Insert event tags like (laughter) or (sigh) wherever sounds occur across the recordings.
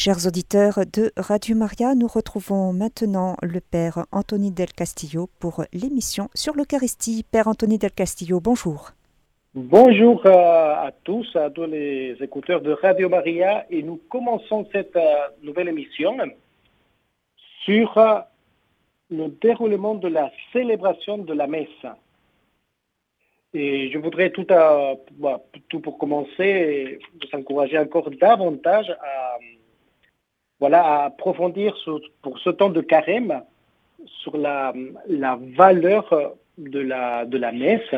Chers auditeurs de Radio Maria, nous retrouvons maintenant le Père Anthony Del Castillo pour l'émission sur l'Eucharistie. Père Anthony Del Castillo, bonjour. Bonjour à tous, à tous les écouteurs de Radio Maria, et nous commençons cette euh, nouvelle émission sur euh, le déroulement de la célébration de la messe. Et je voudrais tout, bah, tout pour commencer vous encourager encore davantage à voilà, approfondir pour ce temps de carême sur la, valeur de la, de la messe,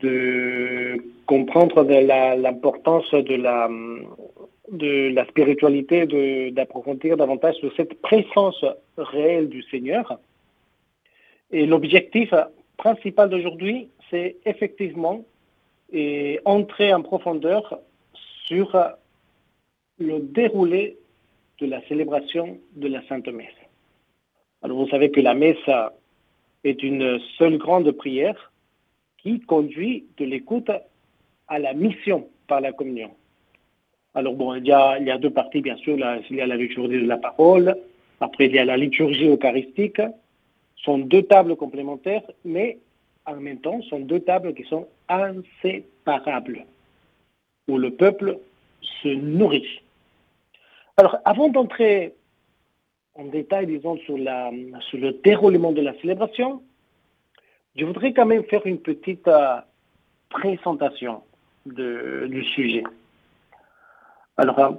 de comprendre l'importance de la, de la spiritualité, d'approfondir davantage sur cette présence réelle du Seigneur. Et l'objectif principal d'aujourd'hui, c'est effectivement entrer en profondeur sur le déroulé de la célébration de la Sainte Messe. Alors vous savez que la messe est une seule grande prière qui conduit de l'écoute à la mission par la communion. Alors bon, il y a, il y a deux parties, bien sûr. il y a la liturgie de la parole, après il y a la liturgie eucharistique. Ce sont deux tables complémentaires, mais en même temps, ce sont deux tables qui sont inséparables, où le peuple se nourrit. Alors, avant d'entrer en détail, disons, sur, la, sur le déroulement de la célébration, je voudrais quand même faire une petite euh, présentation du sujet. Alors, euh,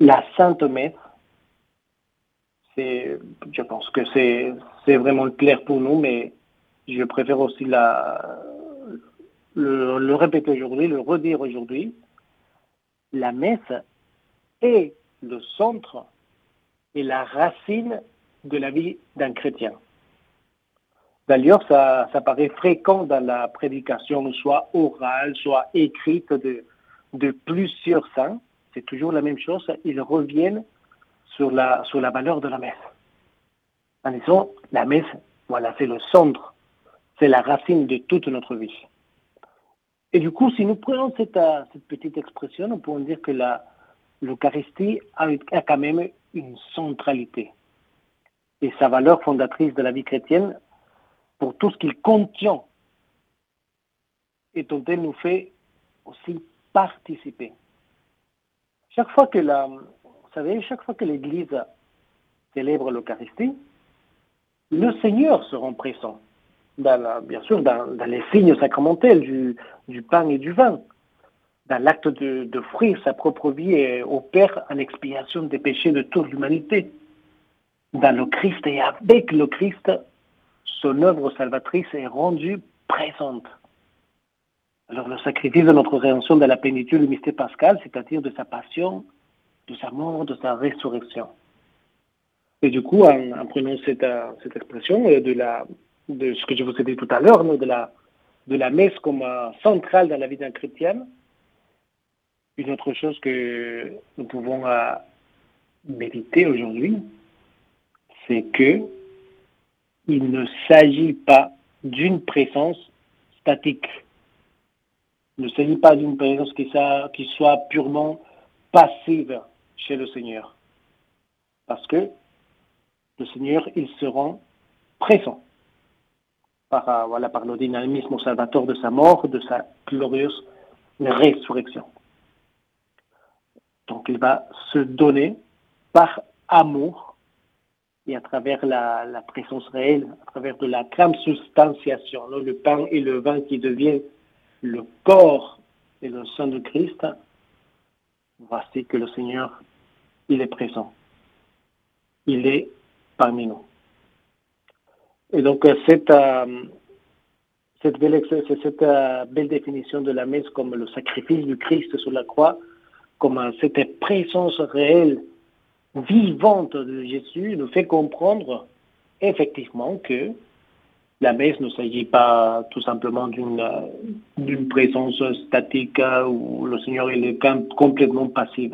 la Sainte Messe, c'est, je pense que c'est, c'est vraiment clair pour nous, mais je préfère aussi la, le, le répéter aujourd'hui, le redire aujourd'hui. La messe le centre et la racine de la vie d'un chrétien. D'ailleurs, ça, ça, paraît fréquent dans la prédication, soit orale, soit écrite de, de plusieurs saints. C'est toujours la même chose. Ils reviennent sur la, sur la valeur de la messe. En disant, la messe, voilà, c'est le centre, c'est la racine de toute notre vie. Et du coup, si nous prenons cette, cette petite expression, on peut dire que la, l'Eucharistie a, quand même une centralité et sa valeur fondatrice de la vie chrétienne pour tout ce qu'il contient et dont elle nous fait aussi participer. Chaque fois que la, vous savez, chaque fois que l'Église célèbre l'Eucharistie, le Seigneur se rend présent, dans bien sûr dans, les signes sacramentels du, du pain et du vin, dans l'acte d'offrir sa propre vie au Père en expiation des péchés de toute l'humanité. Dans le Christ et avec le Christ, son œuvre salvatrice est rendue présente. Alors le sacrifice de notre rédemption dans la plénitude du mystère pascal, c'est-à-dire de sa passion, de sa mort, de sa résurrection. Et du coup, en, prenant cette, cette expression de, la, de ce que je vous ai dit tout à l'heure, de la, de la messe comme centrale dans la vie d'un chrétien, une autre chose que nous pouvons euh, méditer aujourd'hui, c'est que il ne s'agit pas d'une présence statique. Il ne s'agit pas d'une présence qui, soit purement passive chez le Seigneur. Parce que le Seigneur, il se rend présent par, euh, voilà, par le dynamisme salvateur de sa mort, de sa glorieuse résurrection. Donc il va se donner par amour et à travers la, présence réelle, à travers de la transubstantiation, le pain et le vin qui deviennent le corps et le sang de Christ, voici que le Seigneur, il est présent. Il est parmi nous. Et donc cette, euh, cette, cette euh, belle définition de la messe comme le sacrifice du Christ sur la croix, comme cette présence réelle, vivante de Jésus nous fait comprendre effectivement que la messe ne s'agit pas tout simplement d'une présence statique où le Seigneur est complètement passif.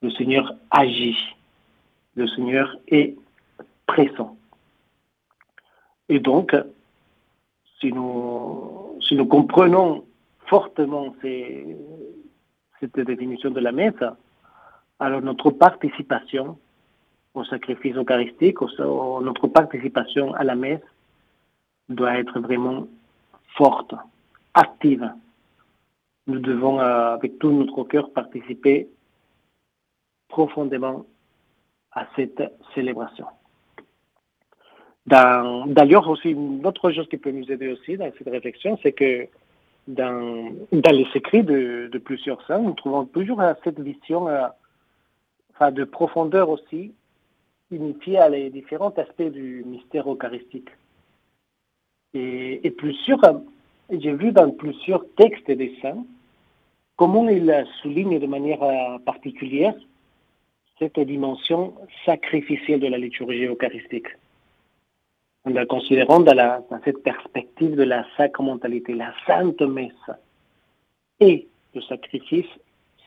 Le Seigneur agit. Le Seigneur est présent. Et donc, si nous, si nous comprenons fortement ces, cette définition de la messe, Alors notre participation au sacrifice eucharistique, notre participation à la messe doit être vraiment forte, active. Nous devons, euh, avec tout notre cœur, participer profondément à cette célébration. D'ailleurs, aussi, une autre chose qui peut nous aider aussi dans cette réflexion, c'est que dans, les écrits de, plusieurs saints, nous trouvons toujours cette vision euh, de profondeur aussi, initiée à les différents aspects du mystère eucharistique. Et, et plusieurs, j'ai vu dans plusieurs textes des saints comment ils soulignent de manière euh, particulière cette dimension sacrificielle de la liturgie eucharistique. En la considérant dans, la, dans cette perspective de la sacramentalité, la sainte messe et le sacrifice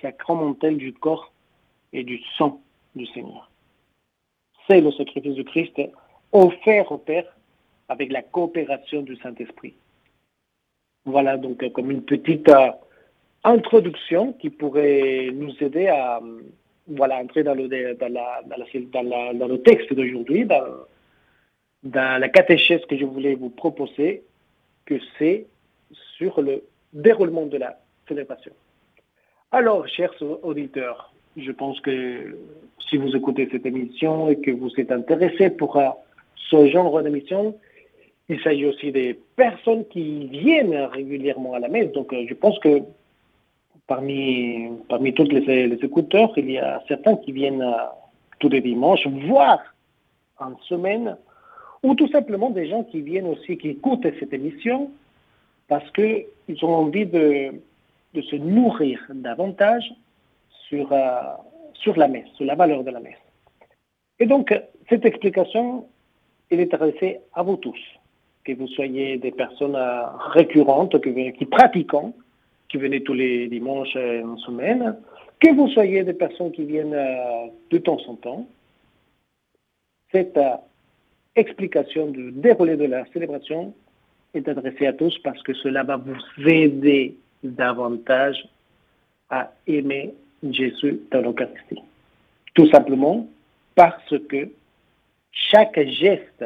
sacramentel du corps et du sang du Seigneur. C'est le sacrifice du Christ offert au Père avec la coopération du Saint-Esprit. Voilà donc comme une petite euh, introduction qui pourrait nous aider à voilà, entrer dans le, dans la, dans dans le texte d'aujourd'hui, dans, la catéchèse que je voulais vous proposer, que c'est sur le déroulement de la célébration. Alors, chers auditeurs, je pense que si vous écoutez cette émission et que vous êtes intéressés pour euh, ce genre d'émission, il s'agit aussi des personnes qui viennent régulièrement à la messe. Donc, euh, je pense que parmi, parmi tous les, les, écouteurs, il y a certains qui viennent euh, tous les dimanches, voire en semaine, ou tout simplement des gens qui viennent aussi, qui écoutent cette émission parce qu'ils ont envie de, se nourrir davantage sur, euh, sur la messe, sur la valeur de la messe. Et donc, cette explication, elle est adressée à vous tous, que vous soyez des personnes euh, récurrentes, qui, qui pratiquent, qui venez tous les dimanches euh, en semaine, que vous soyez des personnes qui viennent de temps en temps. Cette explication du déroulé de la célébration est adressée à tous parce que cela va vous aider davantage à aimer Jésus dans l'Eucharistie. Tout simplement parce que chaque geste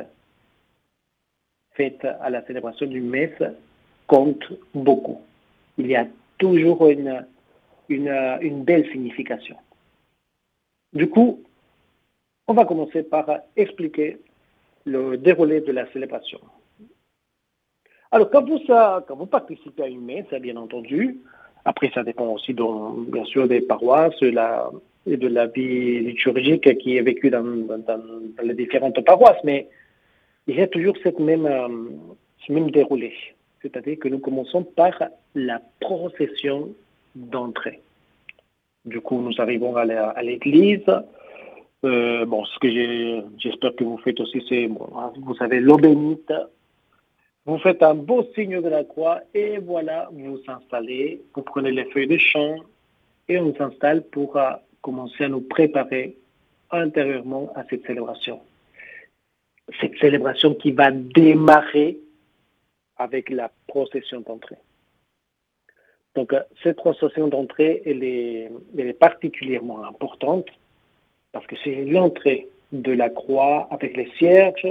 fait à la célébration du messe compte beaucoup. Il y a toujours une, belle signification. Du coup, on va commencer par expliquer le déroulé de la célébration. Alors, quand vous, quand vous participez à une messe, bien entendu, après, ça dépend aussi, bien sûr, des paroisses et de la vie liturgique qui est vécue dans, les différentes paroisses, mais il y a toujours cette même, euh, ce même déroulé. C'est-à-dire que nous commençons par la procession d'entrée. Du coup, nous arrivons à l'église. Euh, bon, ce que j'espère que vous faites aussi, c'est, vous savez, l'eau bénite, vous faites un beau signe de la croix et voilà, vous vous installez, vous prenez les feuilles de chant et on s'installe pour euh, commencer à nous préparer intérieurement à cette célébration. Cette célébration qui va démarrer avec la procession d'entrée. Donc, euh, cette procession d'entrée, elle elle est particulièrement importante parce que c'est l'entrée de la croix avec les cierges,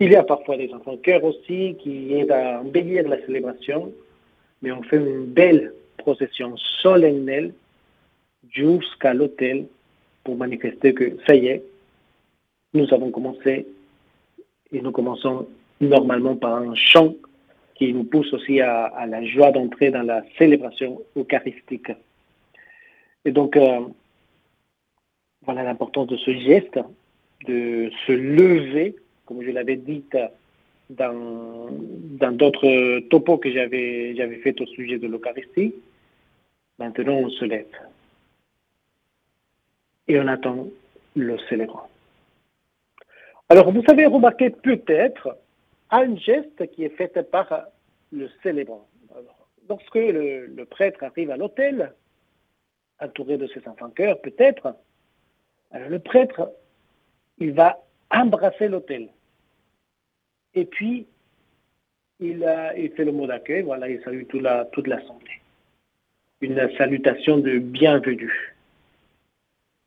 il y a parfois des enfants cœur aussi qui aident à embellir la célébration, mais on fait une belle procession solennelle jusqu'à l'hôtel pour manifester que ça y est, nous avons commencé et nous commençons normalement par un chant qui nous pousse aussi à, la joie d'entrer dans la célébration eucharistique. Et donc, euh, voilà l'importance de ce geste, de se lever comme je l'avais dit dans, d'autres topos que j'avais, fait au sujet de l'Eucharistie, maintenant on se lève. Et on attend le célébrant. Alors, vous avez remarqué peut-être un geste qui est fait par le célébrant. lorsque le, prêtre arrive à l'hôtel, entouré de ses enfants cœurs, peut-être, le prêtre, il va embrasser l'hôtel. Et puis, il, il fait le mot d'accueil, voilà, il salue toute l'assemblée. Une salutation de bienvenue.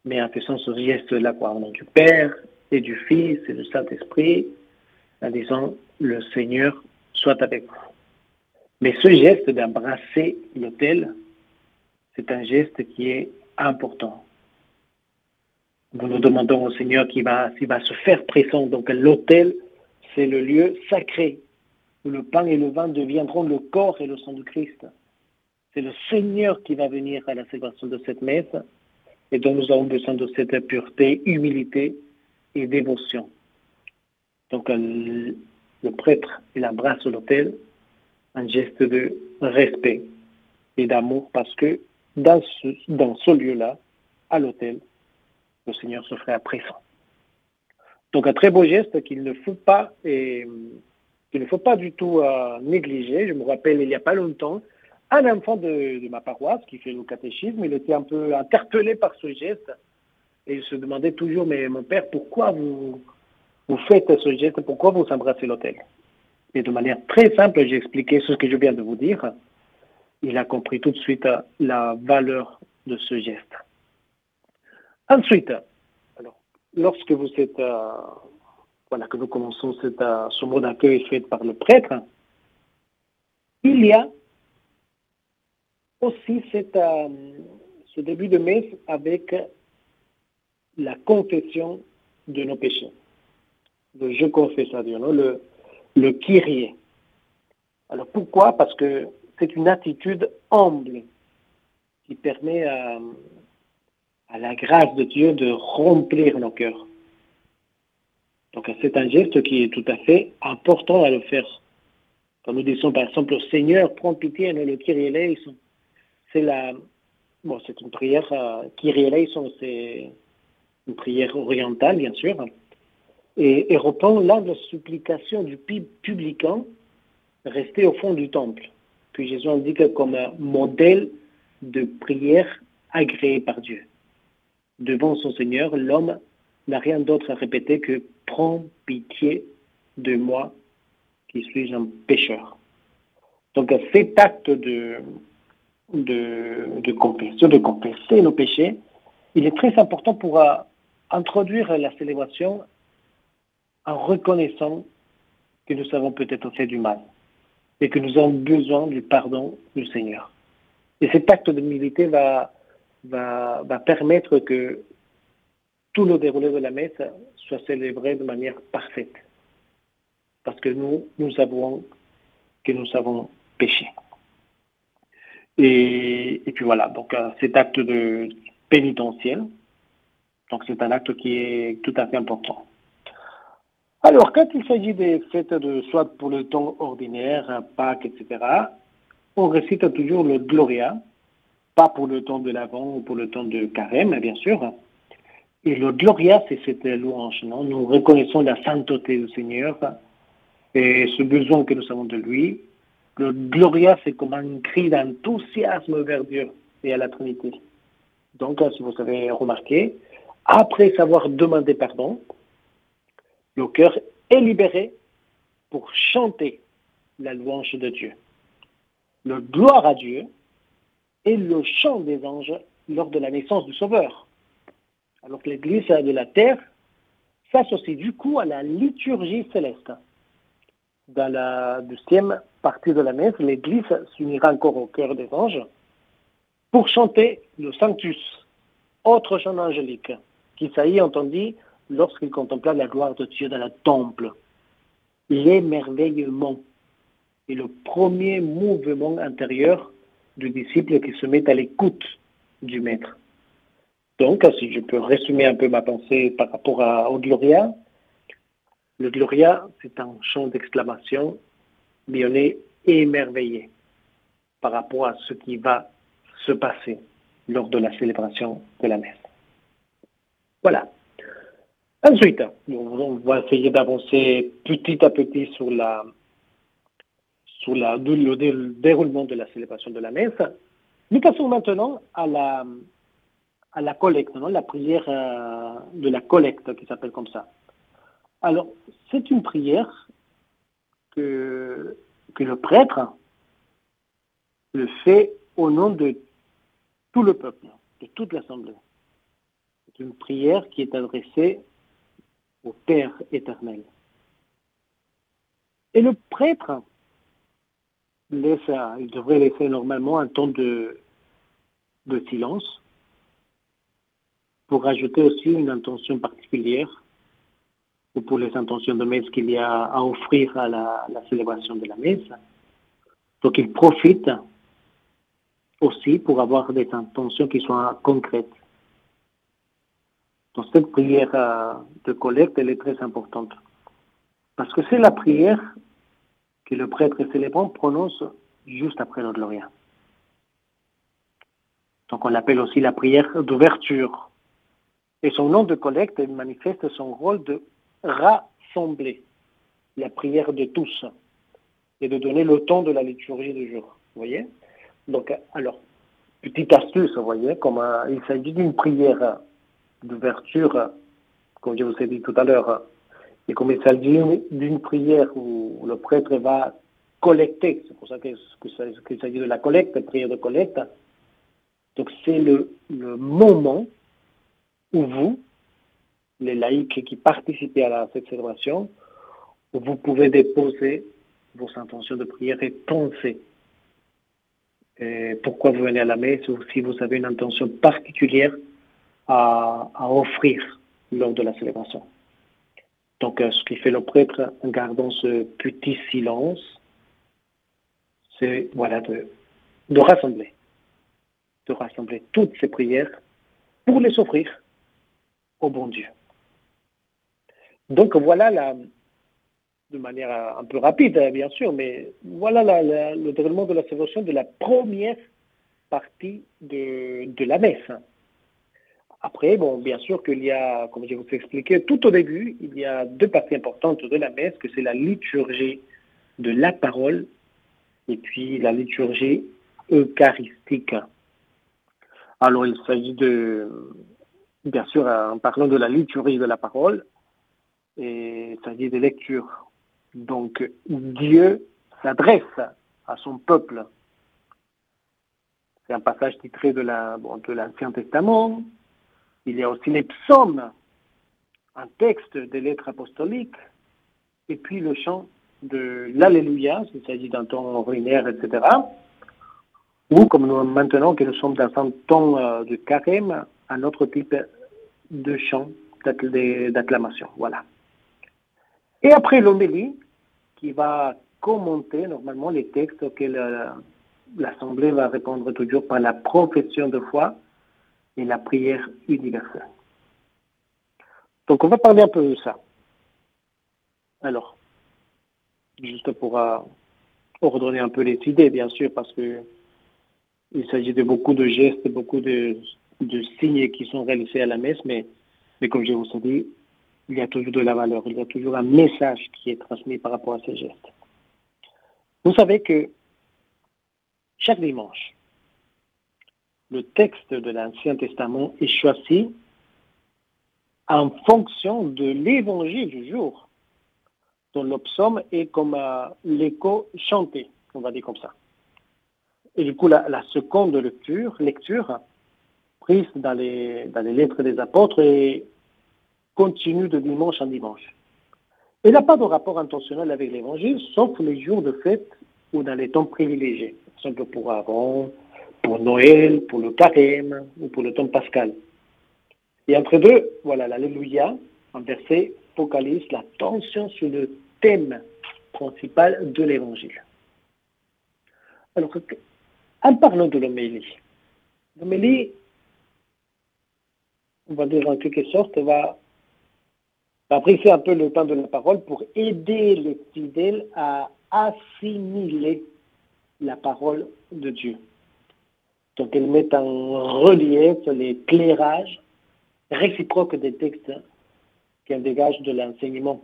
mais en faisant ce geste-là, quoi, au nom du Père et du Fils et du Saint-Esprit, en disant, le Seigneur soit avec vous. Mais ce geste d'embrasser l'autel, c'est un geste qui est important. Nous nous demandons au Seigneur qui va, va se faire présent. Donc l'autel, c'est le lieu sacré où le pain et le vin deviendront le corps et le sang du Christ. C'est le Seigneur qui va venir à la célébration de cette messe et dont nous avons besoin de cette pureté, humilité et dévotion. Donc le prêtre, il embrasse l'autel, un geste de respect et d'amour parce que dans ce, dans ce lieu-là, à l'autel, le Seigneur se ferait présent. Donc un très beau geste qu'il ne faut pas et qu'il ne faut pas du tout euh, négliger. Je me rappelle il n'y a pas longtemps, un enfant de, ma paroisse qui fait le catéchisme, il était un peu interpellé par ce geste et il se demandait toujours, mais mon père, pourquoi vous, vous faites ce geste, pourquoi vous embrassez l'autel? Et de manière très simple, j'ai expliqué ce que je viens de vous dire. Il a compris tout de suite la valeur de ce geste. Ensuite, alors, lorsque vous êtes, euh, voilà, que nous commençons euh, ce mot d'accueil fait par le prêtre, il y a aussi euh, ce début de messe avec la confession de nos péchés. Le je confesse à Dieu, le, le Kyrie. Alors pourquoi? Parce que c'est une attitude humble qui permet à, à la grâce de Dieu de remplir nos cœurs. Donc c'est un geste qui est tout à fait important à le faire. Quand nous disons par exemple Seigneur, prends pitié, nous le Kyrie. C'est la, bon, c'est une prière, euh, Kyrie eleison, c'est une prière orientale, bien sûr, et, et reprend là la supplication du publicain resté au fond du temple, que Jésus indique comme un modèle de prière agréé par Dieu devant son Seigneur, l'homme n'a rien d'autre à répéter que Prends pitié de moi qui suis un pécheur. Donc cet acte de, de, de confession, de confesser nos péchés, il est très important pour euh, introduire la célébration en reconnaissant que nous avons peut-être fait du mal et que nous avons besoin du pardon du Seigneur. Et cet acte d'humilité va va, permettre que tout le déroulé de la messe soit célébré de manière parfaite. Parce que nous, nous savons que nous avons péché. Et, puis voilà, donc euh, cet acte de pénitentiel, donc c'est un acte qui est tout à fait important. Alors, quand il s'agit des fêtes de soit pour le temps ordinaire, Pâques, etc., on récite toujours le Gloria, pas pour le temps de l'Avent ou pour le temps de Carême, bien sûr. Et le Gloria, c'est cette louange. Non Nous reconnaissons la sainteté du Seigneur et ce besoin que nous avons de lui. Le Gloria, c'est comme un cri d'enthousiasme vers Dieu et à la Trinité. Donc, si vous avez remarqué, après savoir demander pardon, le cœur est libéré pour chanter la louange de Dieu. Le gloire à Dieu, et le chant des anges lors de la naissance du Sauveur. Alors que l'Église de la terre s'associe du coup à la liturgie céleste. Dans la deuxième partie de la messe, l'Église s'unira encore au cœur des anges pour chanter le Sanctus, autre chant angélique, qu'Isaïe entendit lorsqu'il contempla la gloire de Dieu dans le temple. L'émerveillement est le premier mouvement intérieur du disciple qui se met à l'écoute du maître. Donc, si je peux résumer un peu ma pensée par rapport à, au Gloria, le Gloria, c'est un chant d'exclamation, mais on est émerveillé par rapport à ce qui va se passer lors de la célébration de la messe. Voilà. Ensuite, on va essayer d'avancer petit à petit sur la, sur le, déroulement de la célébration de la messe. Nous passons maintenant à la, collecte, non la prière euh, de la collecte qui s'appelle comme ça. Alors, c'est une prière que, que le prêtre le fait au nom de tout le peuple, de toute l'assemblée. d'une prière qui est adressée au Père éternel. Et le prêtre laisse, il devrait laisser normalement un temps de, de silence pour ajouter aussi une intention particulière ou pour les intentions de messe qu'il y a à offrir à la, célébration de la messe. Donc il profite aussi pour avoir des intentions qui soient concrètes. Donc cette prière euh, de collecte, elle est très importante. Parce que c'est la prière que le prêtre célébrant prononce juste après le Gloria. Donc on l'appelle aussi la prière d'ouverture. Et son nom de collecte manifeste son rôle de rassembler la prière de tous et de donner le temps de la liturgie du jour. Vous voyez? Donc, alors, petite astuce, vous voyez, comme euh, il s'agit d'une prière d'ouverture, comme je vous ai dit tout à l'heure, et comme il s'agit d'une prière où le prêtre va collecter, c'est pour ça qu'il s'agit de la collecte, prière de collecte, donc c'est le, moment où vous, les laïcs qui participent à cette célébration, où vous pouvez déposer vos intentions de prière et penser pourquoi vous venez à la messe ou si vous avez une intention particulière à, offrir lors de la célébration. Donc, euh, ce qui fait le prêtre en gardant ce petit silence, c'est voilà, de, rassembler, de rassembler toutes ces prières pour les offrir au bon Dieu. Donc voilà la, de manière un peu rapide, hein, bien sûr, mais voilà le déroulement de la célébration de la première partie de, de la messe. Après, bon, bien sûr qu'il y a, comme je vous ai expliqué tout au début, il y a deux parties importantes de la messe, que c'est la liturgie de la parole et puis la liturgie eucharistique. Alors, il s'agit de, bien sûr, en parlant de la liturgie de la parole, il s'agit de lecture. Donc, Dieu s'adresse à son peuple. C'est un passage titré de l'Ancien Testament, il y a aussi les psaumes, un texte des lettres apostoliques, et puis le chant de l'Alléluia, s'il s'agit d'un ton ordinaire, etc. Ou comme nous, maintenant que nous sommes dans un ton euh, de carême, un autre type de chant d'acclamation. Voilà. Et après l'homélie, qui va commenter normalement les textes auxquels euh, l'Assemblée va répondre toujours par la profession de foi, et la prière universelle. Donc on va parler un peu de ça. Alors, juste pour euh, ordonner un peu les idées, bien sûr, parce que il s'agit de beaucoup de gestes, beaucoup de, signes qui sont réalisés à la messe, mais, mais comme je vous ai dit, il y a toujours de la valeur, il y a toujours un message qui est transmis par rapport à ces gestes. Vous savez que chaque dimanche, le texte de l'Ancien Testament est choisi en fonction de l'évangile du jour, dont le psaume est comme euh, l'écho chanté, on va dire comme ça. Et du coup, la, seconde lecture, lecture prise dans les, dans les lettres des apôtres et continue de dimanche en dimanche. Elle n'a pas de rapport intentionnel avec l'évangile, sauf les jours de fête ou dans les temps privilégiés. Par exemple, pour Aaron, pour Noël, pour le carême ou pour le temps pascal. Et entre deux, voilà, l'Alléluia, en verset, focalise l'attention sur le thème principal de l'Évangile. Alors, en parlant de l'homélie, l'homélie, on va dire en quelque sorte, va, va briser un peu le temps de la parole pour aider les fidèles à assimiler la parole de Dieu. Donc elle met en relief l'éclairage réciproque des textes qu'elle dégage de l'enseignement.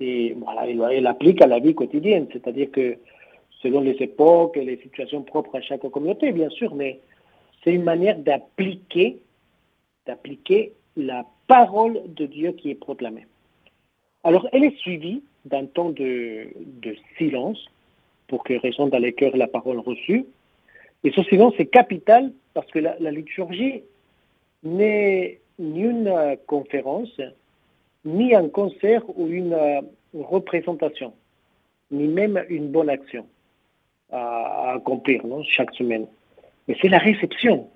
Et voilà, elle, applique à la vie quotidienne, c'est-à-dire que selon les époques et les situations propres à chaque communauté, bien sûr, mais c'est une manière d'appliquer, d'appliquer la parole de Dieu qui est proclamée. Alors, elle est suivie d'un temps de, de silence pour que résonne dans les cœurs la parole reçue, et ce silence est capital parce que la, liturgie n'est ni une conférence, ni un concert ou une représentation, ni même une bonne action à, accomplir chaque semaine. Mais c'est la réception,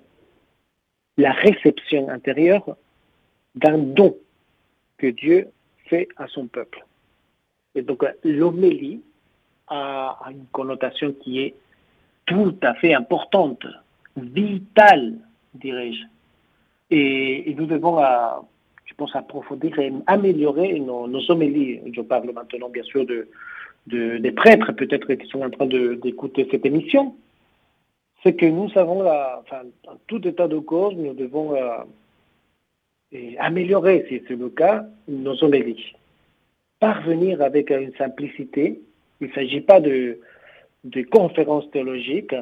la réception intérieure d'un don que Dieu fait à son peuple. Et donc l'homélie a une connotation qui est tout à fait importante, vitale, dirais-je. Et, nous devons, je pense, approfondir et améliorer nos, homélies. Je parle maintenant, bien sûr, de, des prêtres, peut-être, qui sont en train d'écouter cette émission. C'est que nous savons, enfin, en tout état de cause, nous devons améliorer, si c'est le cas, nos homélies. Parvenir avec une simplicité. Il ne s'agit pas de, de conférences théologiques.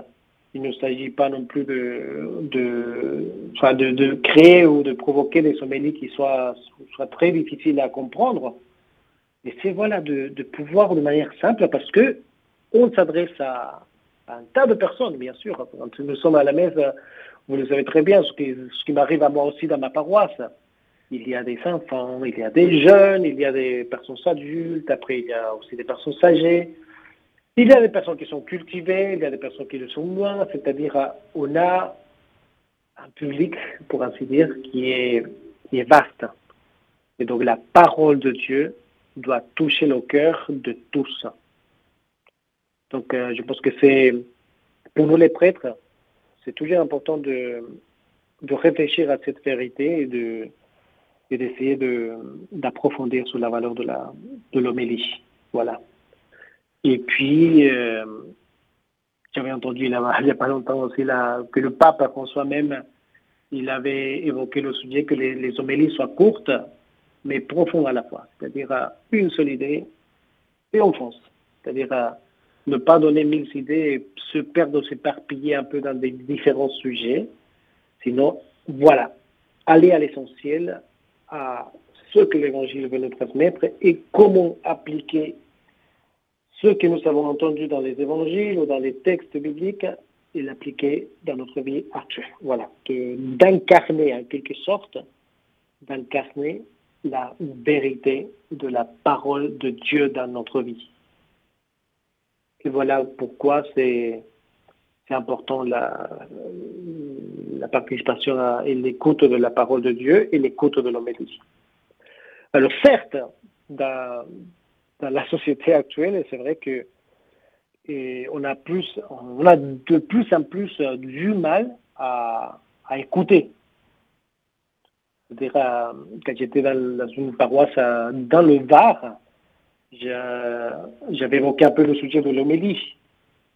Il ne s'agit pas non plus de, de, de, créer ou de provoquer des homélies qui soient, soient très difficiles à comprendre. Et c'est voilà de, pouvoir de manière simple parce que on s'adresse à, un tas de personnes, bien sûr. Quand nous sommes à la messe, vous le savez très bien, ce qui, ce qui m'arrive à moi aussi dans ma paroisse. Il y a des enfants, il y a des jeunes, il y a des personnes adultes, après il y a aussi des personnes âgées. Il y a des personnes qui sont cultivées, il y a des personnes qui le sont moins, c'est-à-dire euh, on a un public, pour ainsi dire, qui est, vaste. Et donc la parole de Dieu doit toucher le cœur de tous. Donc euh, je pense que c'est, pour nous les prêtres, c'est toujours important de, réfléchir à cette vérité et de d'essayer de, d'approfondir sur la valeur de, la, de l'homélie. Voilà. Et puis, euh, j'avais entendu il n'y (laughs) a pas longtemps aussi que le pape François même, il avait évoqué le sujet que les, homélies soient courtes, mais profondes à la fois. C'est-à-dire une seule idée et on fonce. C'est-à-dire ne pas donner mille idées et se perdre, s'éparpiller un peu dans des différents sujets. Sinon, voilà, aller à l'essentiel, à ce que l'Évangile veut nous transmettre et comment appliquer ce que nous avons entendu dans les évangiles ou dans les textes bibliques et l'appliquer dans notre vie actuelle. Voilà, d'incarner en quelque sorte, d'incarner la vérité de la parole de Dieu dans notre vie. Et voilà pourquoi c'est important la, la participation et l'écoute de la parole de Dieu et l'écoute de l'homélie. Alors certes, dans, dans la société actuelle, c'est vrai que on a plus, on a de plus en plus euh, du mal à, écouter. C'est-à-dire, euh, quand j'étais dans, une paroisse euh, dans le Var, j'avais évoqué un peu le sujet de l'homélie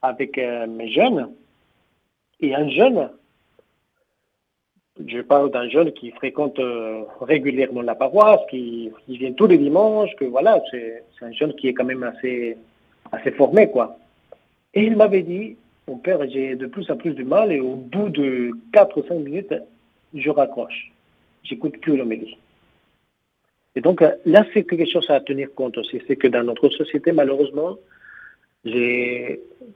avec mes jeunes. Et un jeune je parle d'un jeune qui fréquente euh, régulièrement la paroisse, qui, vient tous les dimanches, que voilà, c'est un jeune qui est quand même assez, assez formé, quoi. Et il m'avait dit, mon père, j'ai de plus en plus de mal et au bout de 4 ou 5 minutes, je raccroche. J'écoute plus l'homélie. Et donc là, c'est quelque chose à tenir compte aussi. C'est que dans notre société, malheureusement,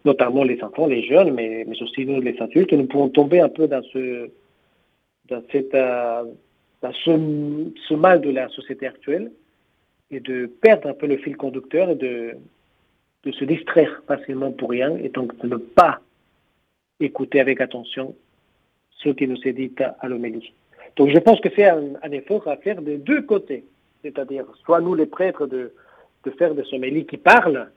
notamment les enfants, les jeunes, mais, mais aussi nous, les adultes, nous pouvons tomber un peu dans ce, dans, cette, euh, ce, mal de la société actuelle et de perdre un peu le fil conducteur et de, de se distraire facilement pour rien et donc de ne pas écouter avec attention ce qui nous est dit à l'homélie. Donc je pense que c'est un, effort à faire des deux côtés, c'est-à-dire soit nous les prêtres de, de faire des homélies qui parlent,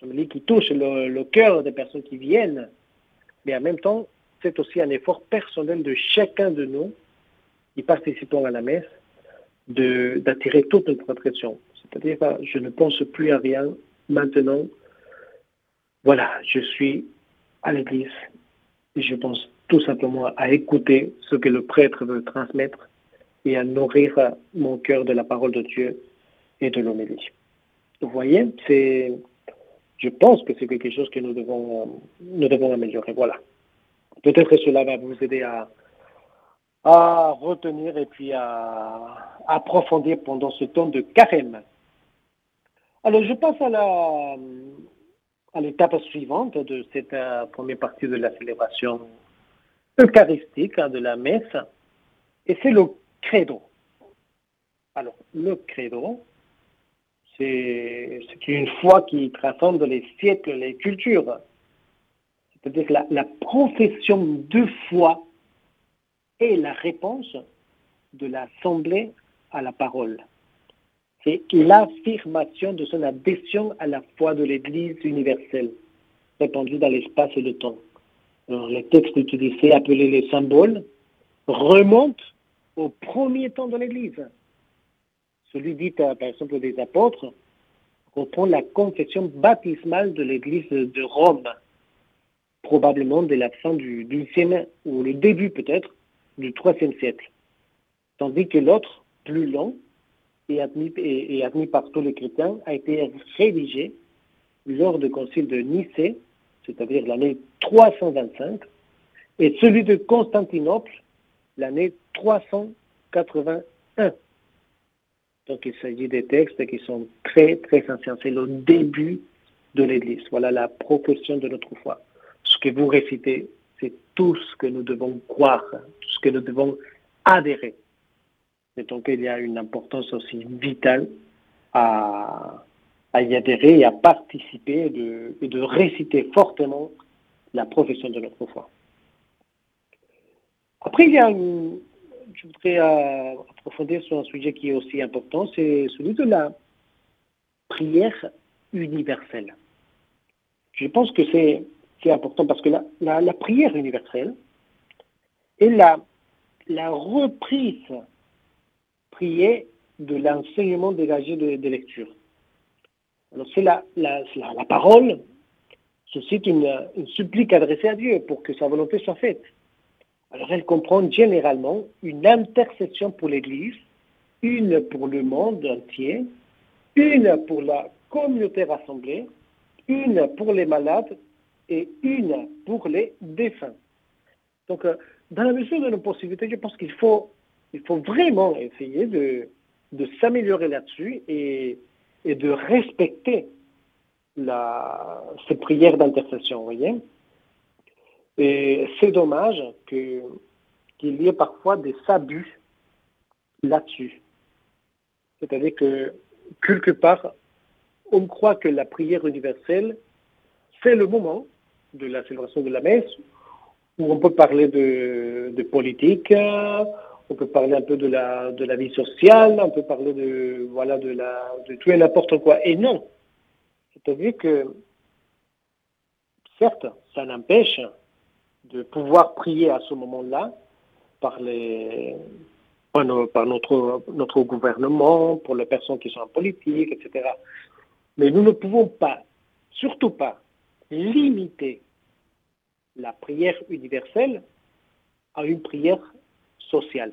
des homélies qui touchent le, le cœur des personnes qui viennent, mais en même temps c'est aussi un effort personnel de chacun de nous qui participons à la messe d'attirer toute notre attention. C'est-à-dire, je ne pense plus à rien maintenant. Voilà, je suis à l'église et je pense tout simplement à écouter ce que le prêtre veut transmettre et à nourrir mon cœur de la parole de Dieu et de l'homélie. Vous voyez, c'est, je pense que c'est quelque chose que nous devons, nous devons améliorer. Voilà. Peut-être que cela va vous aider à, retenir et puis à, approfondir pendant ce temps de carême. Alors, je passe à la, à l'étape suivante de cette euh, première partie de la célébration eucharistique hein, de la messe. Et c'est le credo. Alors, le credo, c'est une foi qui transcende les siècles, les cultures. C'est-à-dire la, la profession de foi est la réponse de l'Assemblée à la parole. C'est l'affirmation de son adhésion à la foi de l'Église universelle, répandue dans l'espace et le temps. Alors, les textes utilisés, appelés les symboles, remontent au premier temps de l'Église. Celui dit, par exemple, des apôtres, reprend la confession baptismale de l'Église de Rome, probablement de la fin du XIe ou le début peut-être du IIIe siècle. Tandis que l'autre, plus long, et admis, et, admis par tous les chrétiens, a été rédigé lors du concile de Nicée, c'est-à-dire l'année 325, et celui de Constantinople, l'année 381. Donc il s'agit des textes qui sont très, très anciens. C'est le début de l'Église. Voilà la profession de notre foi. Ce que vous récitez, c'est tout ce que nous devons croire, tout ce que nous devons adhérer. Et donc il y a une importance aussi vitale à, y adhérer et à participer et de, réciter fortement la profession de notre foi. Après, il y a une, je voudrais euh, approfondir sur un sujet qui est aussi important, c'est celui de la prière universelle. Je pense que c'est important parce que la, prière universelle est la, reprise priée de l'enseignement dégagé de, lecture. Alors c'est la, la, la, parole suscite une, une supplique adressée à Dieu pour que sa volonté soit faite. Alors elle comprend généralement une intercession pour l'Église, une pour le monde entier, une pour la communauté rassemblée, une pour les malades et une pour les défunts. Donc, euh, dans la mesure de nos possibilités, je pense qu'il faut, il faut vraiment essayer de, s'améliorer là-dessus et, de respecter la, ces prières d'intercession, et c'est dommage qu'il y ait parfois des abus là-dessus. C'est-à-dire que quelque part, on croit que la prière universelle, c'est le moment de la célébration de la messe où on peut parler de, politique, on peut parler un peu de la, de la vie sociale, on peut parler de, voilà, de, la, de tout et n'importe quoi. Et non. C'est-à-dire que, certes, ça n'empêche de pouvoir prier à ce moment-là par, par, notre, notre gouvernement, pour les personnes qui sont en politique, etc. Mais nous ne pouvons pas, surtout pas, limiter la prière universelle à une prière sociale.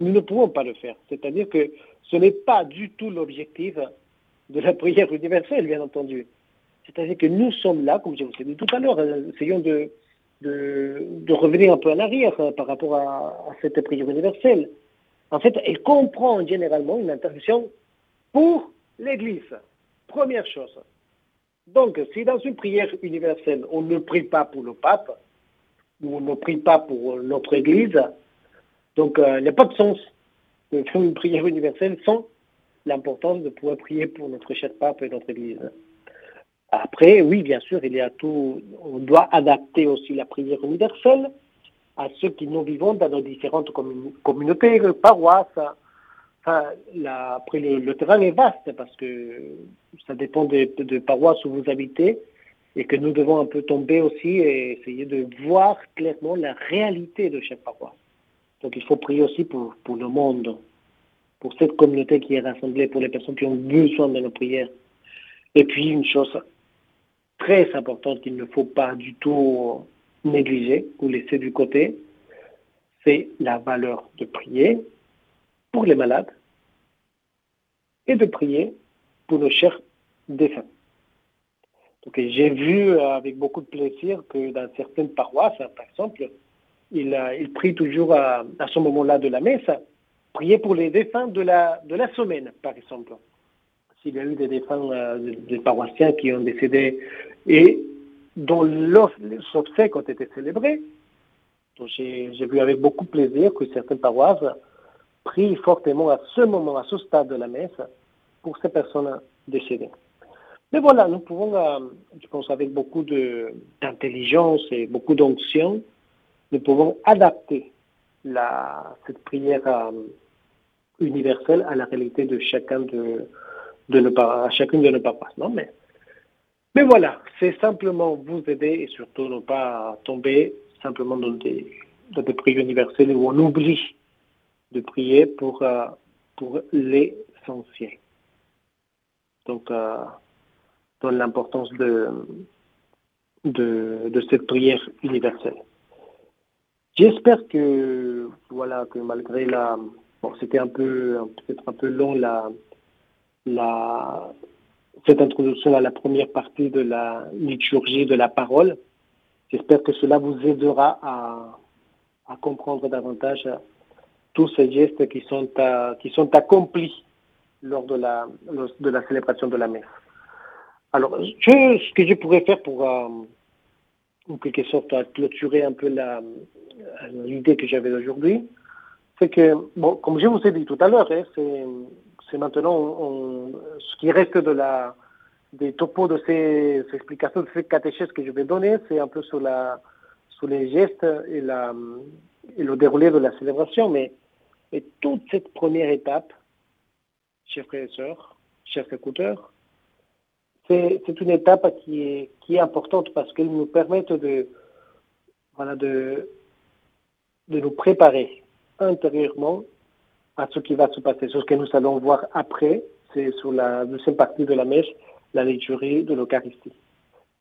Nous ne pouvons pas le faire. C'est-à-dire que ce n'est pas du tout l'objectif de la prière universelle, bien entendu. C'est-à-dire que nous sommes là, comme je vous l'ai dit tout à l'heure, euh, essayons de, revenir un peu en arrière euh, par rapport à, cette prière universelle. En fait, elle comprend généralement une intervention pour l'Église. Première chose. Donc, si dans une prière universelle, on ne prie pas pour le pape, ou on ne prie pas pour notre Église, donc euh, il n'y a pas de sens de faire une prière universelle sans l'importance de pouvoir prier pour notre cher pape et notre Église. Après, oui, bien sûr, il y a tout. On doit adapter aussi la prière universelle à ceux qui nous vivons dans nos différentes communautés, paroisses. Après, le, terrain est vaste parce que ça dépend de, de, paroisses où vous habitez et que nous devons un peu tomber aussi et essayer de voir clairement la réalité de chaque paroisse. Donc, il faut prier aussi pour, pour le monde, pour cette communauté qui est rassemblée, pour les personnes qui ont besoin de nos prières. Et puis, une chose très importante qu'il ne faut pas du tout négliger ou laisser du côté, c'est la valeur de prier pour les malades et de prier pour nos chers défunts. Donc, j'ai vu avec beaucoup de plaisir que dans certaines paroisses, par exemple, il, il prie toujours à, à ce moment-là de la messe, prier pour les défunts de la, de la semaine, par exemple s'il y a eu des défunts euh, des paroissiens qui ont décédé et dont les obsèques ont été célébrées, j'ai vu avec beaucoup de plaisir que certaines paroisses prient fortement à ce moment, à ce stade de la messe, pour ces personnes décédées. Mais voilà, nous pouvons, euh, je pense, avec beaucoup d'intelligence et beaucoup d'onction, nous pouvons adapter cette prière euh, universelle à la réalité de chacun de, nos, à chacune de nos paroisses. Non, mais, voilà, c'est simplement vous aider et surtout ne pas tomber simplement dans des prières universelles où on oublie de prier pour, euh, pour l'essentiel. Donc, euh, dans l'importance de, de, de, cette prière universelle. J'espère que, voilà, que malgré la, bon, c'était un peu, peut-être un peu long la, la, cette introduction à la première partie de la liturgie de la parole. J'espère que cela vous aidera à, à comprendre davantage tous ces gestes qui sont, qui sont accomplis lors de la, de la célébration de la messe. Alors, ce que je pourrais faire pour, euh, en quelque sorte, clôturer un peu l'idée que j'avais aujourd'hui, c'est que, bon, comme je vous ai dit tout à l'heure, hein, c'est maintenant ce qui reste de la, des topos de ces, explications, de ces catéchèses que je vais donner, c'est un peu sur, la, sur les gestes et, la, et le déroulé de la célébration, mais et toute cette première étape, chers frères et sœurs, chers écouteurs, c'est une étape qui est, importante parce qu'elle nous permet de, voilà, de, de nous préparer intérieurement à ce qui va se passer. Ce que nous allons voir après, c'est sur la deuxième partie de la messe, la liturgie de l'Eucharistie.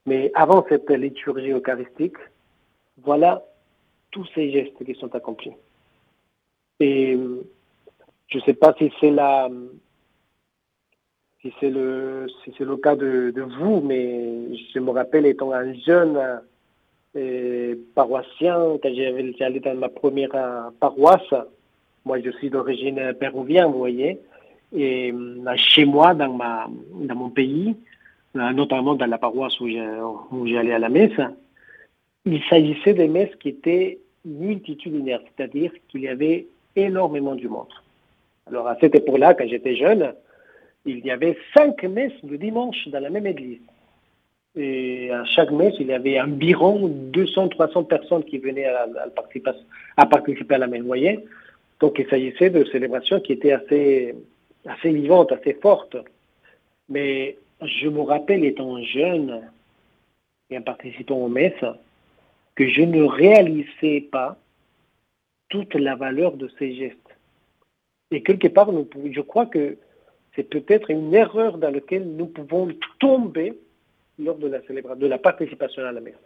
Mais avant cette liturgie eucharistique, voilà tous ces gestes qui sont accomplis. Et je ne sais pas si c'est la, si c'est le, si c'est le cas de, vous, mais je me rappelle étant un jeune euh, paroissien, quand j'allais dans ma première euh, paroisse, moi je suis d'origine péruvienne, vous voyez, et euh, chez moi, dans, ma, dans mon pays, notamment dans la paroisse où j'allais à la messe, il s'agissait des messes qui étaient multitudinaires, c'est-à-dire qu'il y avait énormément du monde. Alors à cette époque-là, quand j'étais jeune, il y avait cinq messes le dimanche dans la même église. Et à chaque messe, il y avait environ 200-300 personnes qui venaient à, participer, à, la. Vous voyez? Donc il s'agissait de célébrations qui étaient assez, assez vivantes, assez fortes. Mais je me rappelle, étant jeune et en participant aux messes, que je ne réalisais pas toute la valeur de ces gestes. Et quelque part, je crois que c'est peut-être une erreur dans laquelle nous pouvons tomber lors de la célébration, de la participation à la messe.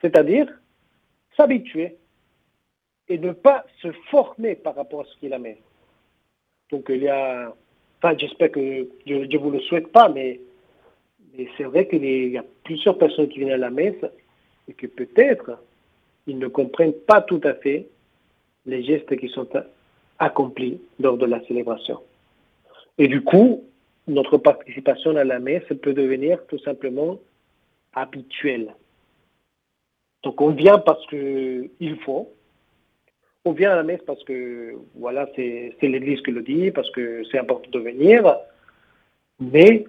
C'est-à-dire s'habituer et ne pas se former par rapport à ce qu'est la messe. Donc il y a, enfin j'espère que je ne vous le souhaite pas, mais, mais c'est vrai qu'il y a plusieurs personnes qui viennent à la messe et que peut-être ils ne comprennent pas tout à fait les gestes qui sont accomplis lors de la célébration. Et du coup, notre participation à la messe peut devenir tout simplement habituelle. Donc on vient parce qu'il faut, on vient à la messe parce que voilà, c'est l'Église qui le dit, parce que c'est important de venir, mais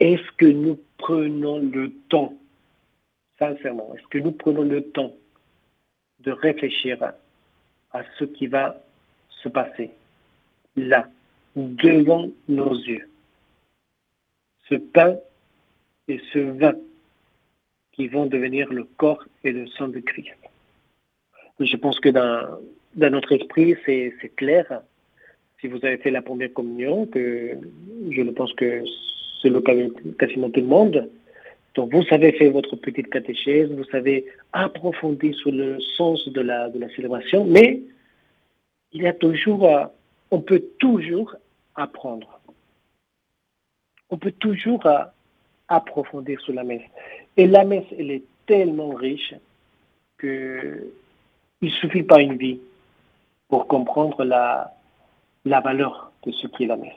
est-ce que nous prenons le temps, sincèrement, est-ce que nous prenons le temps de réfléchir à ce qui va se passer là, devant nos yeux. Ce pain et ce vin qui vont devenir le corps et le sang de Christ. Je pense que dans, notre esprit, c'est clair. Si vous avez fait la première communion, que je pense que c'est le cas de quasiment tout le monde, donc vous avez fait votre petite catéchèse, vous avez approfondi sur le sens de la, de la célébration, mais il y a toujours, euh, on peut toujours apprendre. On peut toujours euh, approfondir sur la messe. Et la messe, elle est tellement riche que il suffit pas une vie pour comprendre la, la valeur de ce qui est la messe.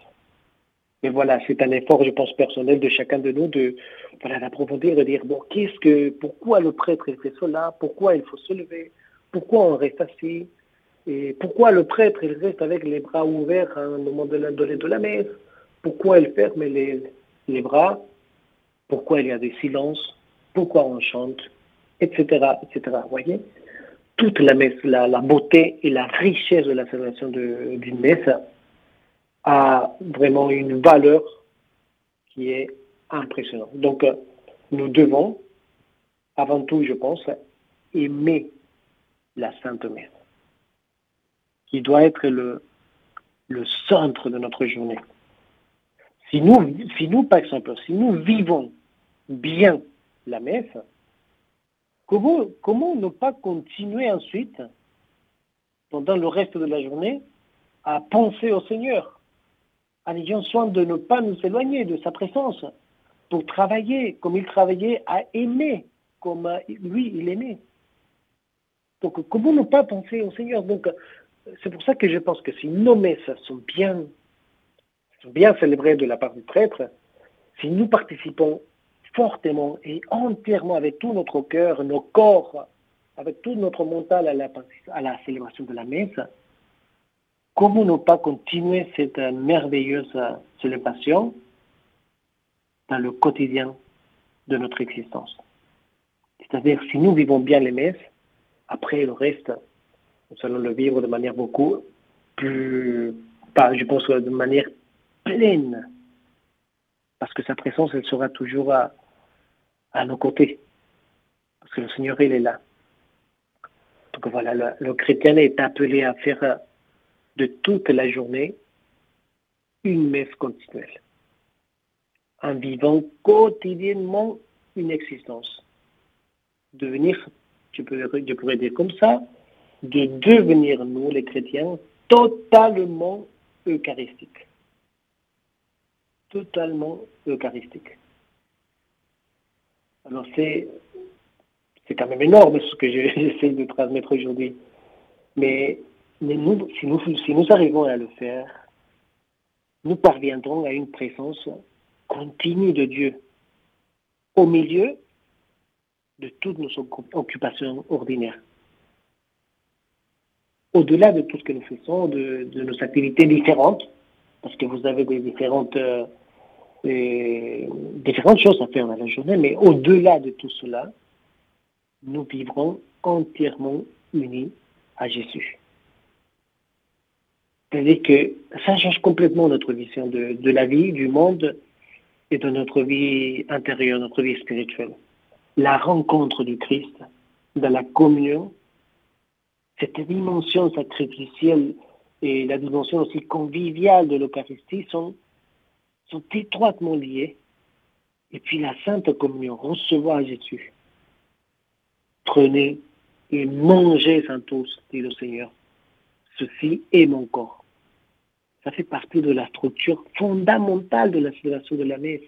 Et voilà, c'est un effort, je pense, personnel de chacun de nous de voilà, d'approfondir, de dire bon, qu'est-ce que, pourquoi le prêtre fait cela, pourquoi il faut se lever, pourquoi on reste assis? Et pourquoi le prêtre il reste avec les bras ouverts à un moment de l'indolé de la messe? Pourquoi il ferme les, les bras? Pourquoi il y a des silences? Pourquoi on chante? Etc. etc. Vous voyez? Toute la messe, la, la, beauté et la richesse de la célébration d'une messe a vraiment une valeur qui est impressionnante. Donc, euh, nous devons, avant tout, je pense, aimer la Sainte Messe qui doit être le, le centre de notre journée. Si nous, si nous, par exemple, si nous vivons bien la messe, comment, comment ne pas continuer ensuite, pendant le reste de la journée, à penser au Seigneur, en ayant soin de ne pas nous éloigner de sa présence, pour travailler comme il travaillait, à aimer comme lui, il aimait. Donc, comment ne pas penser au Seigneur? Donc, c'est pour ça que je pense que si nos messes sont bien, sont bien célébrées de la part du prêtre, si nous participons fortement et entièrement avec tout notre cœur, nos corps, avec tout notre mental à la, à la célébration de la messe, comment ne pas continuer cette merveilleuse célébration dans le quotidien de notre existence? C'est-à-dire, si nous vivons bien les messes, après le reste, nous allons le vivre de manière beaucoup plus, je pense, de manière pleine. Parce que sa présence, elle sera toujours à, nos côtés. Parce que le Seigneur, il est là. Donc voilà, le chrétien est appelé à faire de toute la journée une messe continuelle. En vivant quotidiennement une existence. Devenir, je pourrais dire comme ça, de devenir, nous, les chrétiens, totalement eucharistiques. Totalement eucharistiques. Alors c'est, c'est quand même énorme ce que (laughs) j'essaie de transmettre aujourd'hui. Mais, si, nous, si nous arrivons à le faire, nous parviendrons à une présence continue de Dieu au milieu de toutes nos occupations ordinaires au-delà de tout ce que nous faisons, de, nos activités différentes, parce que vous avez des différentes, euh, différentes choses à faire dans la journée, mais au-delà de tout cela, nous vivrons entièrement unis à Jésus. C'est-à-dire que ça change complètement notre vision de, la vie, du monde et de notre vie intérieure, notre vie spirituelle. La rencontre du Christ dans la communion cette dimension sacrificielle et la dimension aussi conviviale de l'Eucharistie sont, sont étroitement liées. Et puis la Sainte Communion, recevoir Jésus. Prenez et mangez sans tous, dit le Seigneur. Ceci est mon corps. Ça fait partie de la structure fondamentale de la célébration de la messe.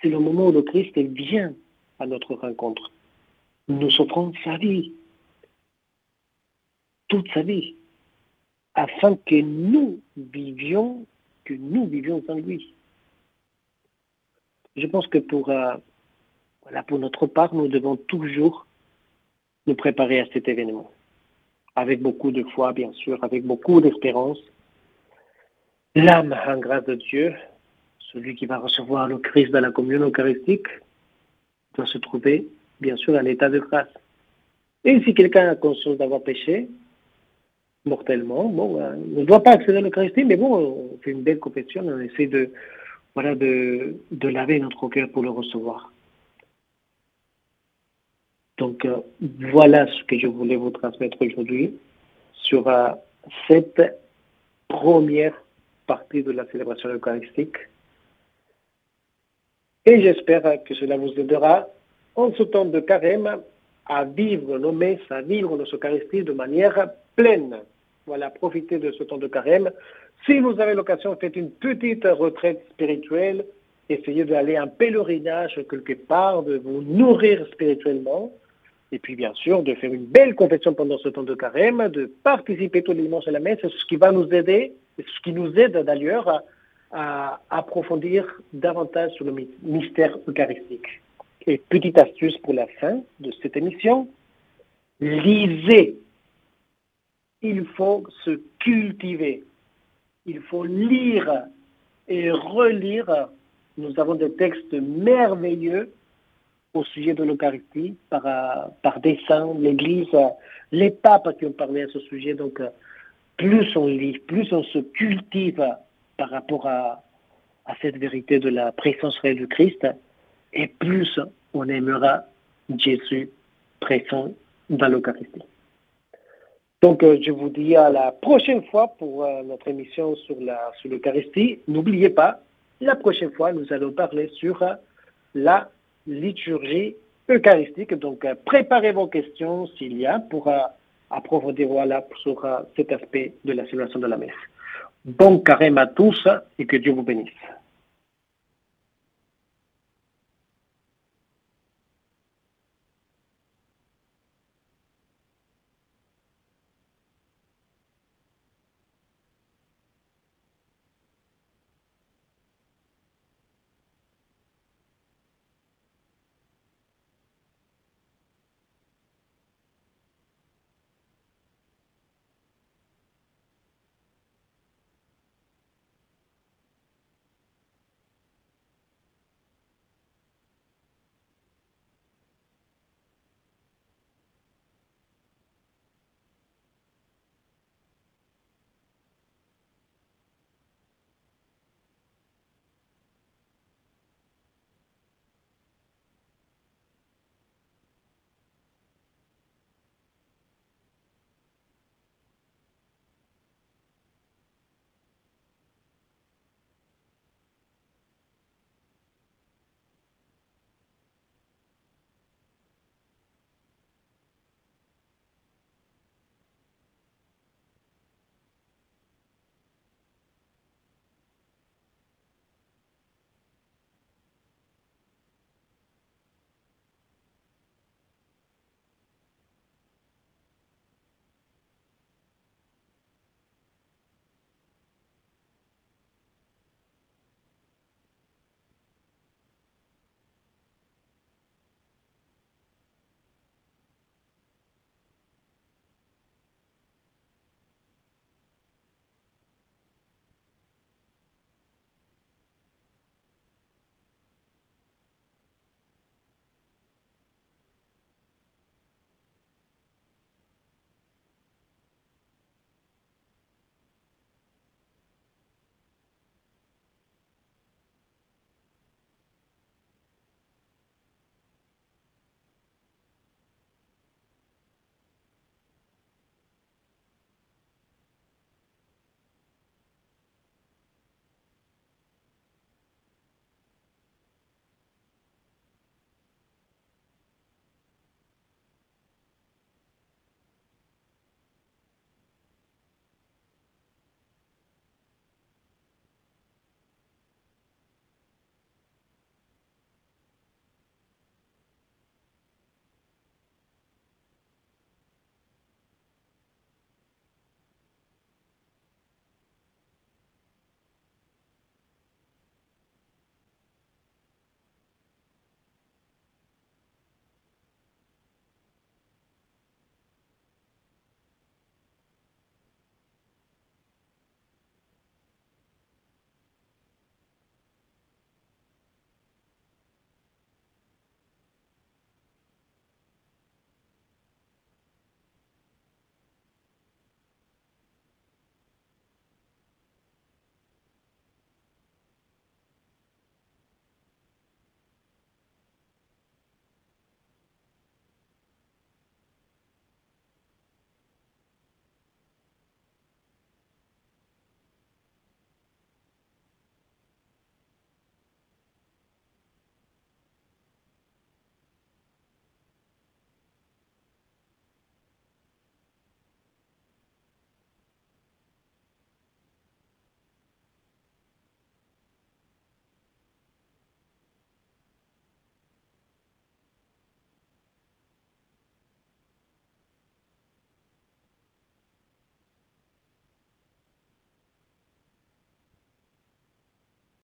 C'est le moment où le Christ vient à notre rencontre. Nous offrons sa vie, toute sa vie, afin que nous vivions, que nous vivions en lui. Je pense que pour, euh, voilà, pour notre part, nous devons toujours nous préparer à cet événement, avec beaucoup de foi, bien sûr, avec beaucoup d'espérance. L'âme en grâce de Dieu, celui qui va recevoir le Christ dans la communion eucharistique, doit se trouver, bien sûr, en état de grâce. Et si quelqu'un a conscience d'avoir péché, mortellement. Bon, on ne doit pas accéder à l'Eucharistie, mais bon, on fait une belle confession, on essaie de laver notre cœur pour le recevoir. Donc, euh, voilà ce que je voulais vous transmettre aujourd'hui sur euh, cette première partie de la célébration eucharistique. Et j'espère que cela vous aidera en ce temps de carême à vivre nos messes, à vivre nos Eucharisties de manière pleine. Voilà, profitez de ce temps de carême. Si vous avez l'occasion, faites une petite retraite spirituelle. Essayez d'aller en pèlerinage quelque part, de vous nourrir spirituellement. Et puis, bien sûr, de faire une belle confession pendant ce temps de carême, de participer tous les dimanches à la messe, ce qui va nous aider, ce qui nous aide d'ailleurs à, approfondir davantage sur le mystère eucharistique. Et petite astuce pour la fin de cette émission, lisez. Il faut se cultiver. Il faut lire et relire. Nous avons des textes merveilleux au sujet de l'Eucharistie par, par des saints, l'Église, les papes qui ont parlé à ce sujet. Donc, plus on lit, plus on se cultive par rapport à, cette vérité de la présence réelle du Christ, et plus on aimera Jésus présent dans l'Eucharistie. Donc, euh, je vous dis à la prochaine fois pour euh, notre émission sur l'Eucharistie. N'oubliez pas, la prochaine fois, nous allons parler sur euh, la liturgie eucharistique. Donc, préparez vos questions s'il y a pour approfondir voilà, sur cet aspect de la célébration de la messe. Bon carême à tous et que Dieu vous bénisse.